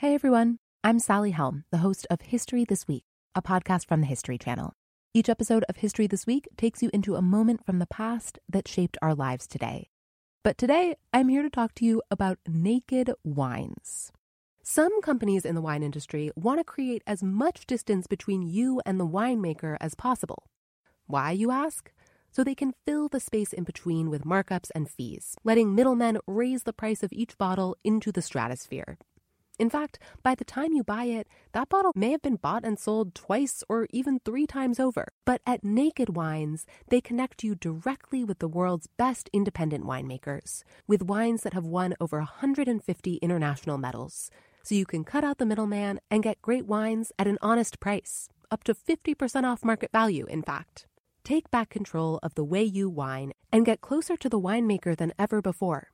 Hey everyone, I'm Sally Helm, the host of History This Week, a podcast from the History Channel. Each episode of History This Week takes you into a moment from the past that shaped our lives today. But today, I'm here to talk to you about naked wines. Some companies in the wine industry want to create as much distance between you and the winemaker as possible. Why, you ask? So they can fill the space in between with markups and fees, letting middlemen raise the price of each bottle into the stratosphere. In fact, by the time you buy it, that bottle may have been bought and sold twice or even three times over. But at Naked Wines, they connect you directly with the world's best independent winemakers, with wines that have won over 150 international medals. So you can cut out the middleman and get great wines at an honest price, up to 50% off market value, in fact. Take back control of the way you wine and get closer to the winemaker than ever before.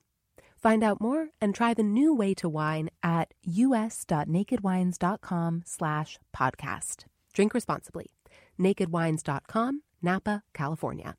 Find out more and try the new way to wine at us.nakedwines.com slash podcast. Drink responsibly. nakedwines.com, Napa, California.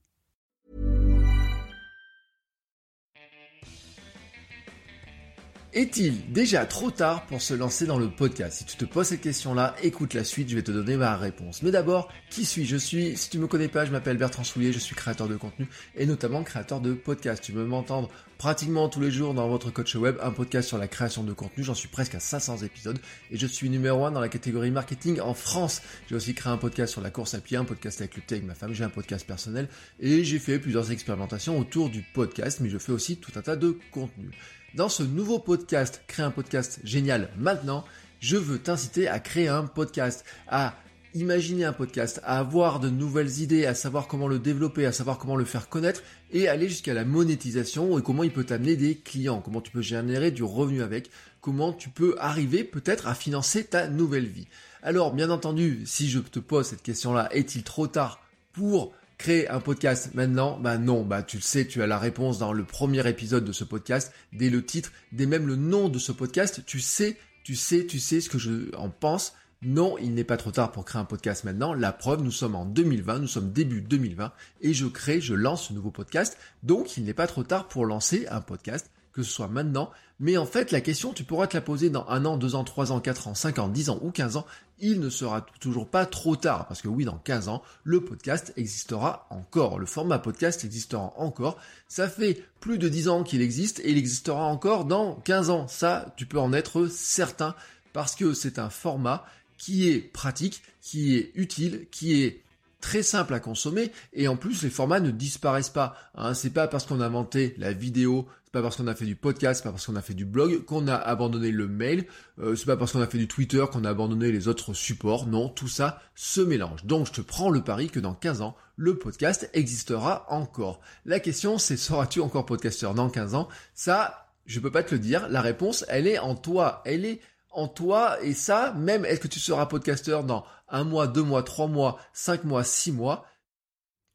Est-il déjà trop tard pour se lancer dans le podcast? Si tu te poses cette question-là, écoute la suite, je vais te donner ma réponse. Mais d'abord, qui suis-je? Suis, si tu me connais pas, je m'appelle Bertrand Soulier, je suis créateur de contenu et notamment créateur de podcast. Tu peux m'entendre pratiquement tous les jours dans votre coach web, un podcast sur la création de contenu. J'en suis presque à 500 épisodes et je suis numéro 1 dans la catégorie marketing en France. J'ai aussi créé un podcast sur la course à pied, un podcast avec le thé avec ma femme, j'ai un podcast personnel et j'ai fait plusieurs expérimentations autour du podcast, mais je fais aussi tout un tas de contenus. Dans ce nouveau podcast, créer un podcast génial maintenant, je veux t'inciter à créer un podcast, à imaginer un podcast, à avoir de nouvelles idées, à savoir comment le développer, à savoir comment le faire connaître et aller jusqu'à la monétisation et comment il peut t'amener des clients, comment tu peux générer du revenu avec, comment tu peux arriver peut-être à financer ta nouvelle vie. Alors, bien entendu, si je te pose cette question-là, est-il trop tard pour créer un podcast maintenant? Bah non, bah tu le sais, tu as la réponse dans le premier épisode de ce podcast, dès le titre, dès même le nom de ce podcast, tu sais, tu sais, tu sais ce que je en pense. Non, il n'est pas trop tard pour créer un podcast maintenant. La preuve, nous sommes en 2020, nous sommes début 2020 et je crée, je lance ce nouveau podcast. Donc, il n'est pas trop tard pour lancer un podcast que ce soit maintenant. Mais en fait, la question, tu pourras te la poser dans un an, deux ans, trois ans, quatre ans, cinq ans, dix ans ou quinze ans. Il ne sera toujours pas trop tard. Parce que oui, dans 15 ans, le podcast existera encore. Le format podcast existera encore. Ça fait plus de dix ans qu'il existe et il existera encore dans 15 ans. Ça, tu peux en être certain parce que c'est un format qui est pratique, qui est utile, qui est très simple à consommer et en plus les formats ne disparaissent pas. Hein. C'est pas parce qu'on a inventé la vidéo, c'est pas parce qu'on a fait du podcast, c'est pas parce qu'on a fait du blog qu'on a abandonné le mail, euh, c'est pas parce qu'on a fait du Twitter qu'on a abandonné les autres supports. Non, tout ça se mélange. Donc je te prends le pari que dans 15 ans, le podcast existera encore. La question c'est seras-tu encore podcasteur dans 15 ans? Ça, je peux pas te le dire. La réponse, elle est en toi. Elle est en toi et ça, même est-ce que tu seras podcasteur dans un mois, deux mois, trois mois, cinq mois, six mois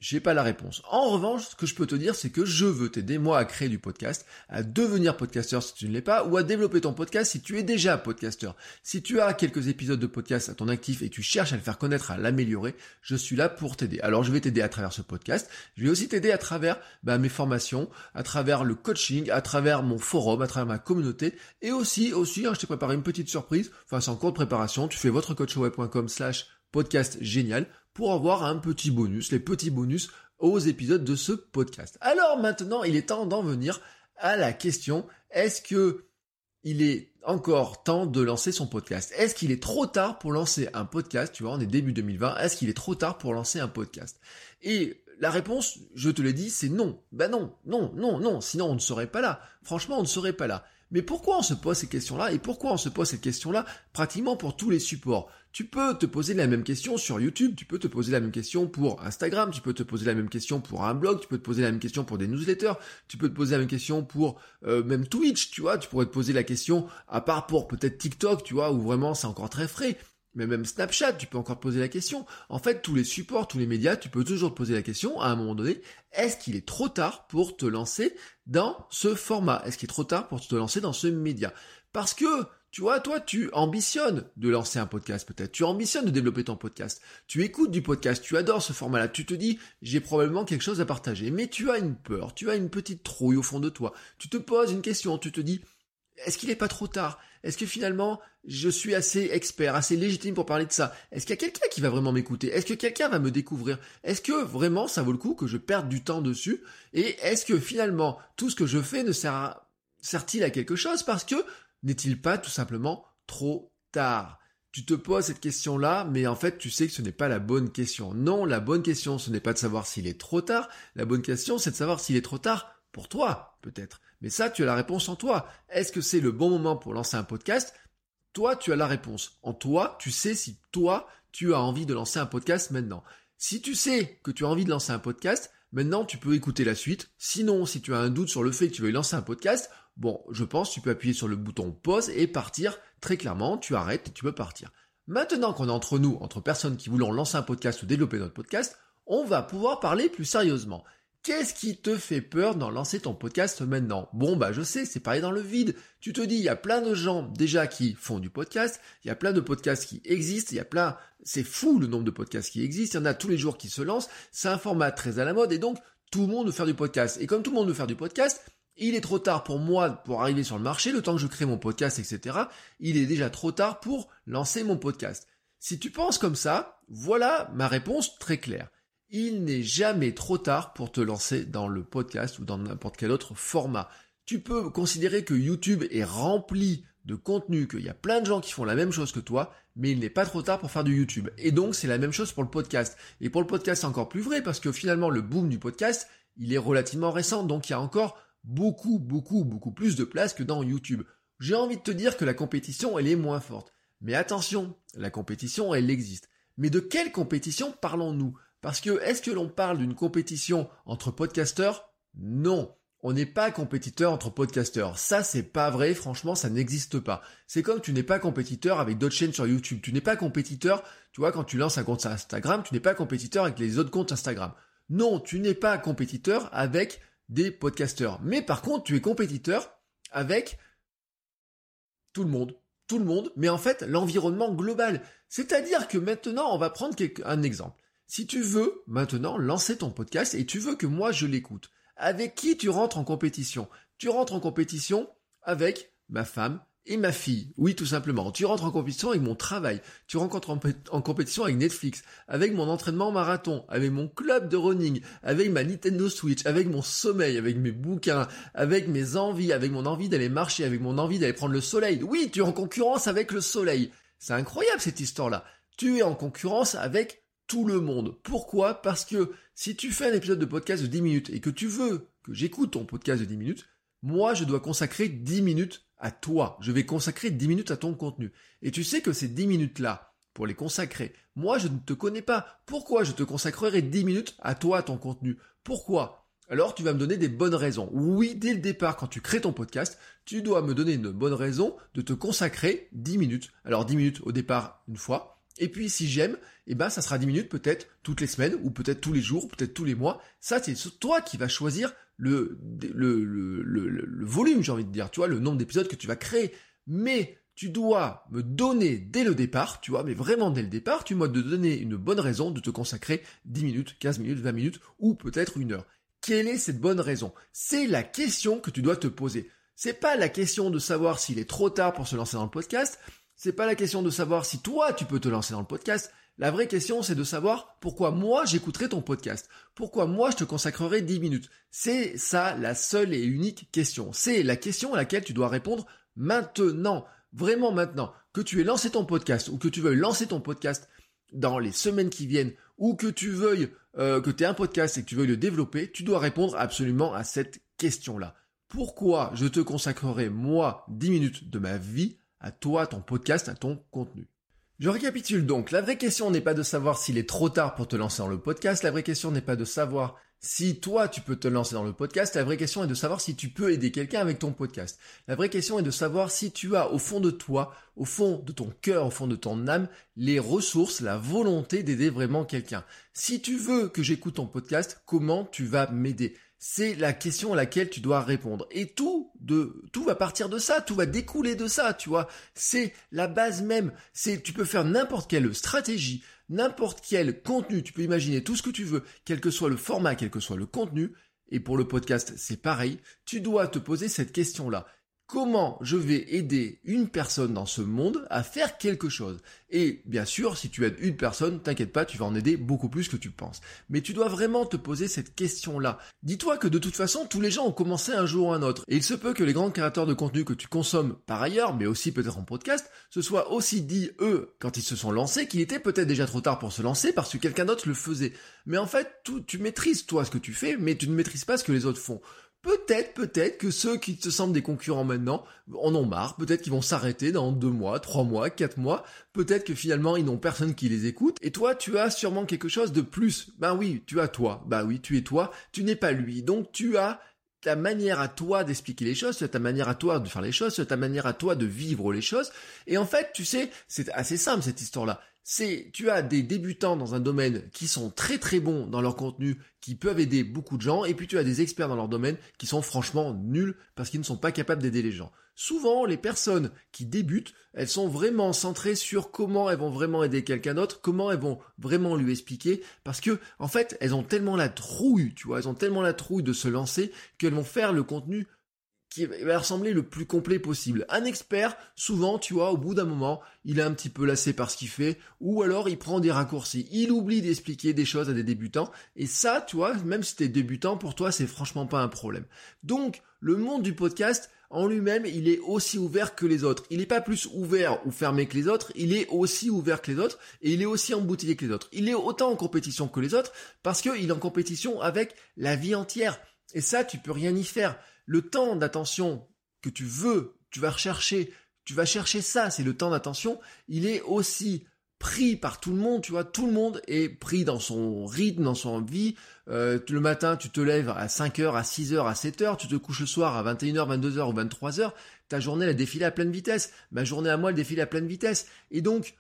j'ai pas la réponse. En revanche, ce que je peux te dire, c'est que je veux t'aider, moi, à créer du podcast, à devenir podcasteur si tu ne l'es pas, ou à développer ton podcast si tu es déjà podcasteur. Si tu as quelques épisodes de podcast à ton actif et tu cherches à le faire connaître, à l'améliorer, je suis là pour t'aider. Alors, je vais t'aider à travers ce podcast. Je vais aussi t'aider à travers bah, mes formations, à travers le coaching, à travers mon forum, à travers ma communauté, et aussi, aussi, hein, je t'ai préparé une petite surprise. Enfin, c'est en cours de préparation. Tu fais votrecoachweb.com slash podcast génial pour avoir un petit bonus, les petits bonus aux épisodes de ce podcast. Alors maintenant, il est temps d'en venir à la question, est-ce que il est encore temps de lancer son podcast? Est-ce qu'il est trop tard pour lancer un podcast? Tu vois, on est début 2020, est-ce qu'il est trop tard pour lancer un podcast? Et la réponse, je te l'ai dit, c'est non. Ben non, non, non, non, sinon on ne serait pas là. Franchement, on ne serait pas là. Mais pourquoi on se pose ces questions-là et pourquoi on se pose cette question-là pratiquement pour tous les supports? Tu peux te poser la même question sur YouTube, tu peux te poser la même question pour Instagram, tu peux te poser la même question pour un blog, tu peux te poser la même question pour des newsletters, tu peux te poser la même question pour euh, même Twitch, tu vois, tu pourrais te poser la question à part pour peut-être TikTok, tu vois, où vraiment c'est encore très frais. Mais même Snapchat, tu peux encore poser la question. En fait, tous les supports, tous les médias, tu peux toujours te poser la question à un moment donné, est-ce qu'il est trop tard pour te lancer dans ce format? Est-ce qu'il est trop tard pour te lancer dans ce média? Parce que, tu vois, toi, tu ambitionnes de lancer un podcast peut-être. Tu ambitionnes de développer ton podcast. Tu écoutes du podcast, tu adores ce format-là. Tu te dis, j'ai probablement quelque chose à partager. Mais tu as une peur, tu as une petite trouille au fond de toi. Tu te poses une question, tu te dis, est-ce qu'il n'est pas trop tard? Est-ce que finalement je suis assez expert, assez légitime pour parler de ça? Est-ce qu'il y a quelqu'un qui va vraiment m'écouter? Est-ce que quelqu'un va me découvrir? Est-ce que vraiment ça vaut le coup que je perde du temps dessus? Et est-ce que finalement tout ce que je fais ne sert-il à quelque chose? Parce que n'est-il pas tout simplement trop tard? Tu te poses cette question-là, mais en fait, tu sais que ce n'est pas la bonne question. Non, la bonne question, ce n'est pas de savoir s'il est trop tard. La bonne question, c'est de savoir s'il est trop tard pour toi, peut-être. Mais ça, tu as la réponse en toi. Est-ce que c'est le bon moment pour lancer un podcast? Toi, tu as la réponse. En toi, tu sais si toi, tu as envie de lancer un podcast maintenant. Si tu sais que tu as envie de lancer un podcast, maintenant tu peux écouter la suite. Sinon, si tu as un doute sur le fait que tu veux lancer un podcast, bon, je pense tu peux appuyer sur le bouton pause et partir très clairement, tu arrêtes et tu peux partir. Maintenant qu'on est entre nous, entre personnes qui voulons lancer un podcast ou développer notre podcast, on va pouvoir parler plus sérieusement. Qu'est-ce qui te fait peur d'en lancer ton podcast maintenant? Bon bah je sais, c'est pareil dans le vide. Tu te dis, il y a plein de gens déjà qui font du podcast, il y a plein de podcasts qui existent, il y a plein, c'est fou le nombre de podcasts qui existent, il y en a tous les jours qui se lancent, c'est un format très à la mode et donc tout le monde veut faire du podcast. Et comme tout le monde veut faire du podcast, il est trop tard pour moi pour arriver sur le marché, le temps que je crée mon podcast, etc. Il est déjà trop tard pour lancer mon podcast. Si tu penses comme ça, voilà ma réponse très claire il n'est jamais trop tard pour te lancer dans le podcast ou dans n'importe quel autre format. Tu peux considérer que YouTube est rempli de contenu, qu'il y a plein de gens qui font la même chose que toi, mais il n'est pas trop tard pour faire du YouTube. Et donc c'est la même chose pour le podcast. Et pour le podcast c'est encore plus vrai parce que finalement le boom du podcast, il est relativement récent, donc il y a encore beaucoup, beaucoup, beaucoup plus de place que dans YouTube. J'ai envie de te dire que la compétition, elle est moins forte. Mais attention, la compétition, elle existe. Mais de quelle compétition parlons-nous? Parce que est-ce que l'on parle d'une compétition entre podcasteurs? Non. On n'est pas compétiteur entre podcasteurs. Ça, c'est pas vrai. Franchement, ça n'existe pas. C'est comme tu n'es pas compétiteur avec d'autres chaînes sur YouTube. Tu n'es pas compétiteur, tu vois, quand tu lances un compte Instagram, tu n'es pas compétiteur avec les autres comptes Instagram. Non, tu n'es pas compétiteur avec des podcasteurs. Mais par contre, tu es compétiteur avec tout le monde. Tout le monde, mais en fait, l'environnement global. C'est-à-dire que maintenant, on va prendre un exemple. Si tu veux maintenant lancer ton podcast et tu veux que moi je l'écoute, avec qui tu rentres en compétition? Tu rentres en compétition avec ma femme et ma fille. Oui, tout simplement. Tu rentres en compétition avec mon travail. Tu rentres en, compétition avec Netflix, avec mon entraînement marathon, avec mon club de running, avec ma Nintendo Switch, avec mon sommeil, avec mes bouquins, avec mes envies, avec mon envie d'aller marcher, avec mon envie d'aller prendre le soleil. Oui, tu es en concurrence avec le soleil. C'est incroyable cette histoire-là. Tu es en concurrence avec le monde. Pourquoi? Parce que si tu fais un épisode de podcast de 10 minutes et que tu veux que j'écoute ton podcast de 10 minutes, moi je dois consacrer 10 minutes à toi. Je vais consacrer 10 minutes à ton contenu. Et tu sais que ces 10 minutes-là, pour les consacrer, moi je ne te connais pas. Pourquoi je te consacrerai 10 minutes à toi, ton contenu? Pourquoi? Alors tu vas me donner des bonnes raisons. Oui, dès le départ, quand tu crées ton podcast, tu dois me donner une bonne raison de te consacrer 10 minutes. Alors 10 minutes au départ, une fois, et puis si j'aime, eh ben ça sera 10 minutes peut-être toutes les semaines ou peut-être tous les jours, peut-être tous les mois. Ça c'est toi qui vas choisir le, volume, j'ai envie de dire, tu vois, le nombre d'épisodes que tu vas créer. Mais tu dois me donner dès le départ, tu vois, mais vraiment dès le départ, tu dois te donner une bonne raison de te consacrer 10 minutes, 15 minutes, 20 minutes ou peut-être une heure. Quelle est cette bonne raison? C'est la question que tu dois te poser. C'est pas la question de savoir s'il est trop tard pour se lancer dans le podcast, c'est pas la question de savoir si toi tu peux te lancer dans le podcast. La vraie question c'est de savoir pourquoi moi j'écouterai ton podcast. Pourquoi moi je te consacrerai 10 minutes. C'est ça la seule et unique question. C'est la question à laquelle tu dois répondre maintenant. Vraiment maintenant. Que tu aies lancé ton podcast ou que tu veuilles lancer ton podcast dans les semaines qui viennent ou que tu veuilles euh, que tu aies un podcast et que tu veuilles le développer, tu dois répondre absolument à cette question-là. Pourquoi je te consacrerai moi 10 minutes de ma vie à toi, ton podcast, à ton contenu. Je récapitule donc, la vraie question n'est pas de savoir s'il est trop tard pour te lancer dans le podcast, la vraie question n'est pas de savoir si toi tu peux te lancer dans le podcast, la vraie question est de savoir si tu peux aider quelqu'un avec ton podcast. La vraie question est de savoir si tu as au fond de toi, au fond de ton cœur, au fond de ton âme, les ressources, la volonté d'aider vraiment quelqu'un. Si tu veux que j'écoute ton podcast, comment tu vas m'aider? C'est la question à laquelle tu dois répondre. Et tout de, tout va partir de ça, tout va découler de ça, tu vois. C'est la base même. C'est, tu peux faire n'importe quelle stratégie, n'importe quel contenu, tu peux imaginer tout ce que tu veux, quel que soit le format, quel que soit le contenu. Et pour le podcast, c'est pareil. Tu dois te poser cette question-là. Comment je vais aider une personne dans ce monde à faire quelque chose. Et bien sûr, si tu aides une personne, t'inquiète pas, tu vas en aider beaucoup plus que tu penses. Mais tu dois vraiment te poser cette question-là. Dis-toi que de toute façon, tous les gens ont commencé un jour ou un autre. Et il se peut que les grands créateurs de contenu que tu consommes par ailleurs, mais aussi peut-être en podcast, se soient aussi dit, eux, quand ils se sont lancés, qu'il était peut-être déjà trop tard pour se lancer parce que quelqu'un d'autre le faisait. Mais en fait, tu maîtrises toi ce que tu fais, mais tu ne maîtrises pas ce que les autres font. Peut-être, peut-être que ceux qui te semblent des concurrents maintenant en ont marre, peut-être qu'ils vont s'arrêter dans deux mois, trois mois, quatre mois, peut-être que finalement ils n'ont personne qui les écoute, et toi tu as sûrement quelque chose de plus. Ben oui, tu as toi, ben oui, tu es toi, tu n'es pas lui, donc tu as ta manière à toi d'expliquer les choses, ta manière à toi de faire les choses, ta manière à toi de vivre les choses, et en fait, tu sais, c'est assez simple cette histoire-là c'est tu as des débutants dans un domaine qui sont très très bons dans leur contenu, qui peuvent aider beaucoup de gens, et puis tu as des experts dans leur domaine qui sont franchement nuls parce qu'ils ne sont pas capables d'aider les gens. Souvent, les personnes qui débutent, elles sont vraiment centrées sur comment elles vont vraiment aider quelqu'un d'autre, comment elles vont vraiment lui expliquer, parce que, en fait, elles ont tellement la trouille, tu vois, elles ont tellement la trouille de se lancer qu'elles vont faire le contenu qui va ressembler le plus complet possible. Un expert, souvent, tu vois, au bout d'un moment, il est un petit peu lassé par ce qu'il fait, ou alors il prend des raccourcis. Il oublie d'expliquer des choses à des débutants, et ça, tu vois, même si t'es débutant, pour toi, c'est franchement pas un problème. Donc, le monde du podcast, en lui-même, il est aussi ouvert que les autres. Il n'est pas plus ouvert ou fermé que les autres, il est aussi ouvert que les autres, et il est aussi embouteillé que les autres. Il est autant en compétition que les autres, parce qu'il est en compétition avec la vie entière. Et ça, tu peux rien y faire le temps d'attention que tu veux, tu vas rechercher, tu vas chercher ça, c'est le temps d'attention, il est aussi pris par tout le monde, tu vois, tout le monde est pris dans son rythme, dans son vie. Euh, le matin, tu te lèves à 5h, à 6h, à 7h, tu te couches le soir à 21h, 22h ou 23h, ta journée, elle défile à pleine vitesse. Ma journée à moi, elle défile à pleine vitesse. Et donc,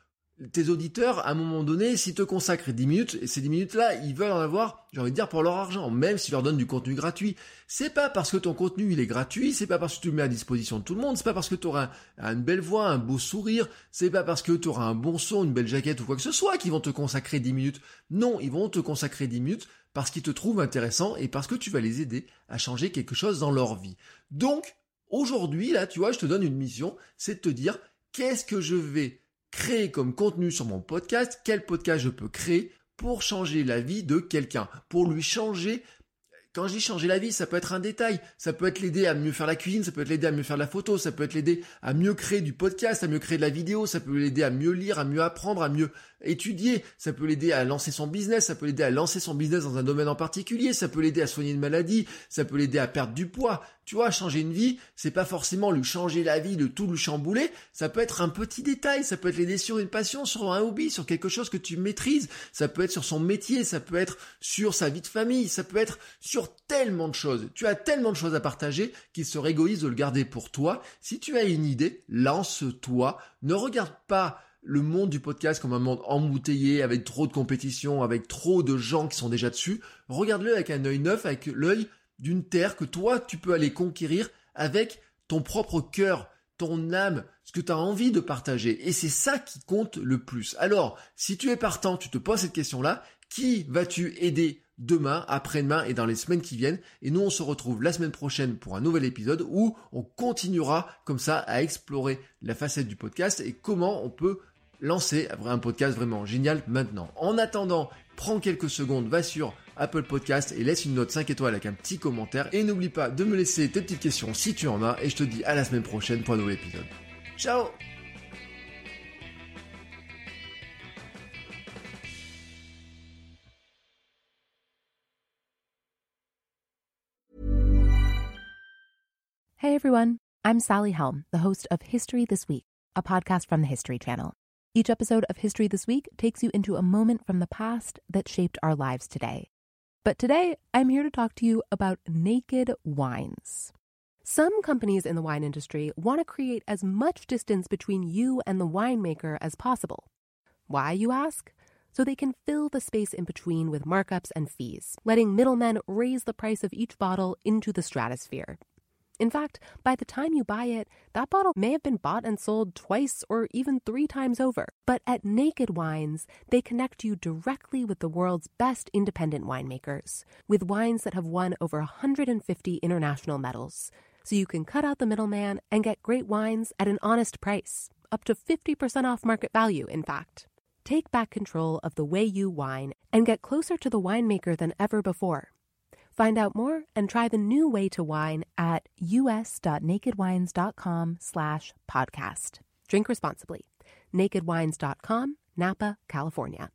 tes auditeurs, à un moment donné, s'ils te consacrent 10 minutes, et ces 10 minutes-là, ils veulent en avoir, j'ai envie de dire, pour leur argent, même s'ils leur donnent du contenu gratuit. C'est pas parce que ton contenu, il est gratuit, c'est pas parce que tu le mets à disposition de tout le monde, c'est pas parce que tu auras une belle voix, un beau sourire, c'est pas parce que tu auras un bon son, une belle jaquette ou quoi que ce soit qu'ils vont te consacrer 10 minutes. Non, ils vont te consacrer 10 minutes parce qu'ils te trouvent intéressant et parce que tu vas les aider à changer quelque chose dans leur vie. Donc, aujourd'hui, là, tu vois, je te donne une mission, c'est de te dire, qu'est-ce que je vais créer comme contenu sur mon podcast, quel podcast je peux créer pour changer la vie de quelqu'un, pour lui changer quand je dis changer la vie, ça peut être un détail, ça peut être l'aider à mieux faire la cuisine, ça peut être l'aider à mieux faire la photo, ça peut être l'aider à mieux créer du podcast, à mieux créer de la vidéo, ça peut l'aider à mieux lire, à mieux apprendre, à mieux étudier, ça peut l'aider à lancer son business, ça peut l'aider à lancer son business dans un domaine en particulier, ça peut l'aider à soigner une maladie, ça peut l'aider à perdre du poids. Tu vois, changer une vie, c'est pas forcément lui changer la vie, de tout lui chambouler, ça peut être un petit détail, ça peut être l'aider sur une passion, sur un hobby, sur quelque chose que tu maîtrises, ça peut être sur son métier, ça peut être sur sa vie de famille, ça peut être sur tellement de choses. Tu as tellement de choses à partager qu'il serait égoïste de le garder pour toi. Si tu as une idée, lance-toi, ne regarde pas le monde du podcast comme un monde embouteillé, avec trop de compétition, avec trop de gens qui sont déjà dessus. Regarde-le avec un œil neuf, avec l'œil d'une terre que toi, tu peux aller conquérir avec ton propre cœur, ton âme, ce que tu as envie de partager. Et c'est ça qui compte le plus. Alors, si tu es partant, tu te poses cette question-là, qui vas-tu aider demain, après-demain et dans les semaines qui viennent. Et nous, on se retrouve la semaine prochaine pour un nouvel épisode où on continuera comme ça à explorer la facette du podcast et comment on peut lancer un podcast vraiment génial maintenant. En attendant, prends quelques secondes, va sur Apple Podcast et laisse une note 5 étoiles avec un petit commentaire. Et n'oublie pas de me laisser tes petites questions si tu en as. Et je te dis à la semaine prochaine pour un nouvel épisode. Ciao everyone, I'm Sally Helm, the host of History This Week, a podcast from the History Channel. Each episode of History This Week takes you into a moment from the past that shaped our lives today. But today, I'm here to talk to you about naked wines. Some companies in the wine industry want to create as much distance between you and the winemaker as possible. Why, you ask? So they can fill the space in between with markups and fees, letting middlemen raise the price of each bottle into the stratosphere in fact, by the time you buy it, that bottle may have been bought and sold twice or even three times over. But at Naked Wines, they connect you directly with the world's best independent winemakers, with wines that have won over 150 international medals. So you can cut out the middleman and get great wines at an honest price, up to 50% off market value, in fact. Take back control of the way you wine and get closer to the winemaker than ever before Find out more and try the new way to wine at us.nakedwines.com slash podcast. Drink responsibly. Nakedwines.com, Napa, California.